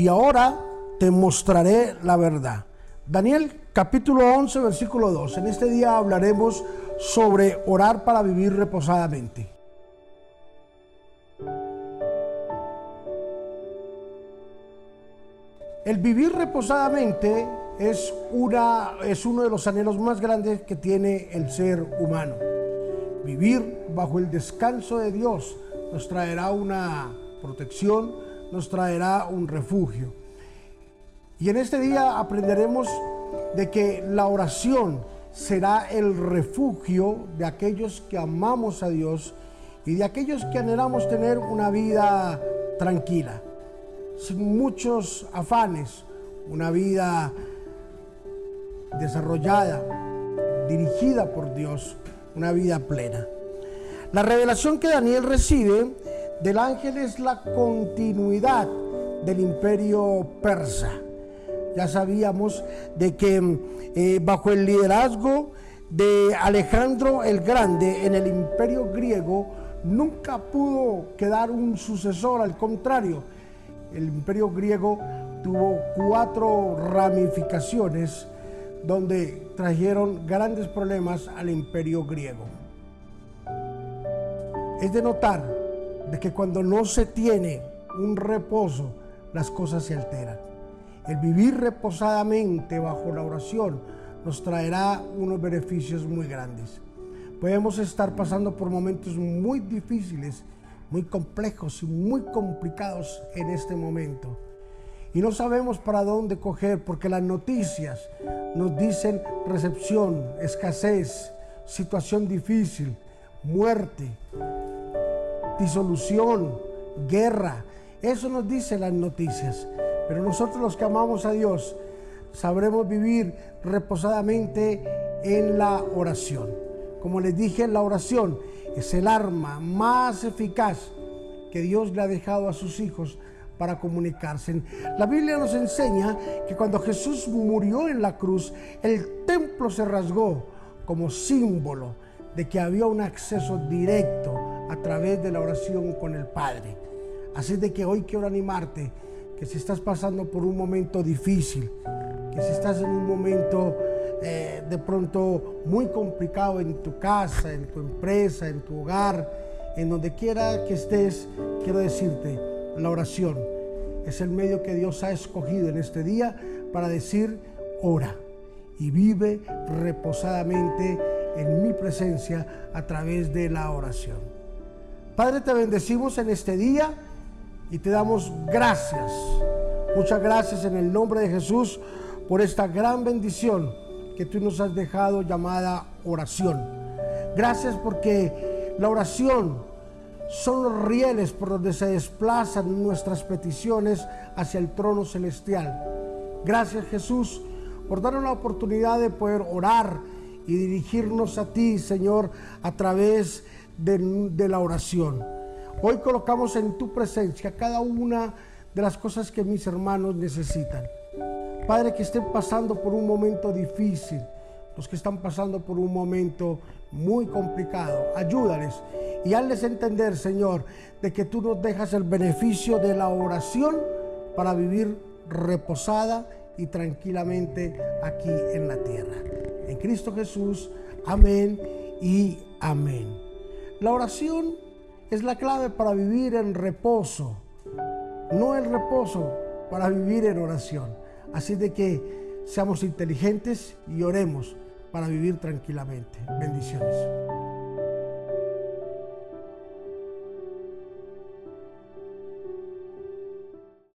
y ahora te mostraré la verdad. Daniel capítulo 11, versículo 2. En este día hablaremos sobre orar para vivir reposadamente. El vivir reposadamente es, una, es uno de los anhelos más grandes que tiene el ser humano. Vivir bajo el descanso de Dios nos traerá una protección, nos traerá un refugio. Y en este día aprenderemos de que la oración será el refugio de aquellos que amamos a Dios y de aquellos que anhelamos tener una vida tranquila, sin muchos afanes, una vida desarrollada, dirigida por Dios, una vida plena. La revelación que Daniel recibe del ángel es la continuidad del imperio persa. Ya sabíamos de que eh, bajo el liderazgo de Alejandro el Grande en el imperio griego nunca pudo quedar un sucesor, al contrario, el imperio griego tuvo cuatro ramificaciones donde trajeron grandes problemas al imperio griego. Es de notar de que cuando no se tiene un reposo, las cosas se alteran. El vivir reposadamente bajo la oración nos traerá unos beneficios muy grandes. Podemos estar pasando por momentos muy difíciles, muy complejos y muy complicados en este momento. Y no sabemos para dónde coger porque las noticias nos dicen recepción, escasez, situación difícil, muerte, disolución, guerra. Eso nos dicen las noticias. Pero nosotros los que amamos a Dios sabremos vivir reposadamente en la oración. Como les dije, la oración es el arma más eficaz que Dios le ha dejado a sus hijos para comunicarse. La Biblia nos enseña que cuando Jesús murió en la cruz, el templo se rasgó como símbolo de que había un acceso directo a través de la oración con el Padre. Así de que hoy quiero animarte que si estás pasando por un momento difícil, que si estás en un momento eh, de pronto muy complicado en tu casa, en tu empresa, en tu hogar, en donde quiera que estés, quiero decirte, la oración es el medio que Dios ha escogido en este día para decir, ora y vive reposadamente en mi presencia a través de la oración. Padre, te bendecimos en este día y te damos gracias. Muchas gracias en el nombre de Jesús por esta gran bendición que tú nos has dejado llamada oración. Gracias porque la oración son los rieles por donde se desplazan nuestras peticiones hacia el trono celestial. Gracias Jesús por darnos la oportunidad de poder orar y dirigirnos a ti, Señor, a través de, de la oración. Hoy colocamos en tu presencia cada una de las cosas que mis hermanos necesitan. Padre, que estén pasando por un momento difícil, los que están pasando por un momento muy complicado, ayúdales y hazles entender, Señor, de que tú nos dejas el beneficio de la oración para vivir reposada y tranquilamente aquí en la tierra. En Cristo Jesús, amén y amén. La oración es la clave para vivir en reposo, no el reposo para vivir en oración. Así de que seamos inteligentes y oremos para vivir tranquilamente. Bendiciones.